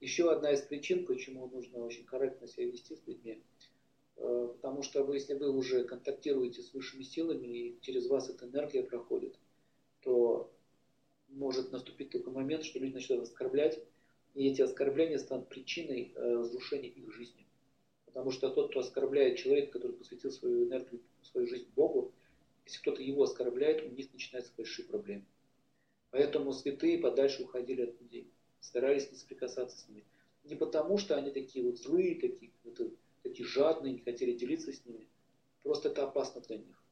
Еще одна из причин, почему нужно очень корректно себя вести с людьми, э, потому что вы, если вы уже контактируете с высшими силами и через вас эта энергия проходит, то может наступить такой момент, что люди начнут оскорблять, и эти оскорбления станут причиной э, разрушения их жизни. Потому что тот, кто оскорбляет человека, который посвятил свою энергию, свою жизнь Богу, если кто-то его оскорбляет, у них начинаются большие проблемы. Поэтому святые подальше уходили от людей, старались не соприкасаться с ними. Не потому, что они такие вот злые, такие, вот, такие жадные, не хотели делиться с ними. Просто это опасно для них.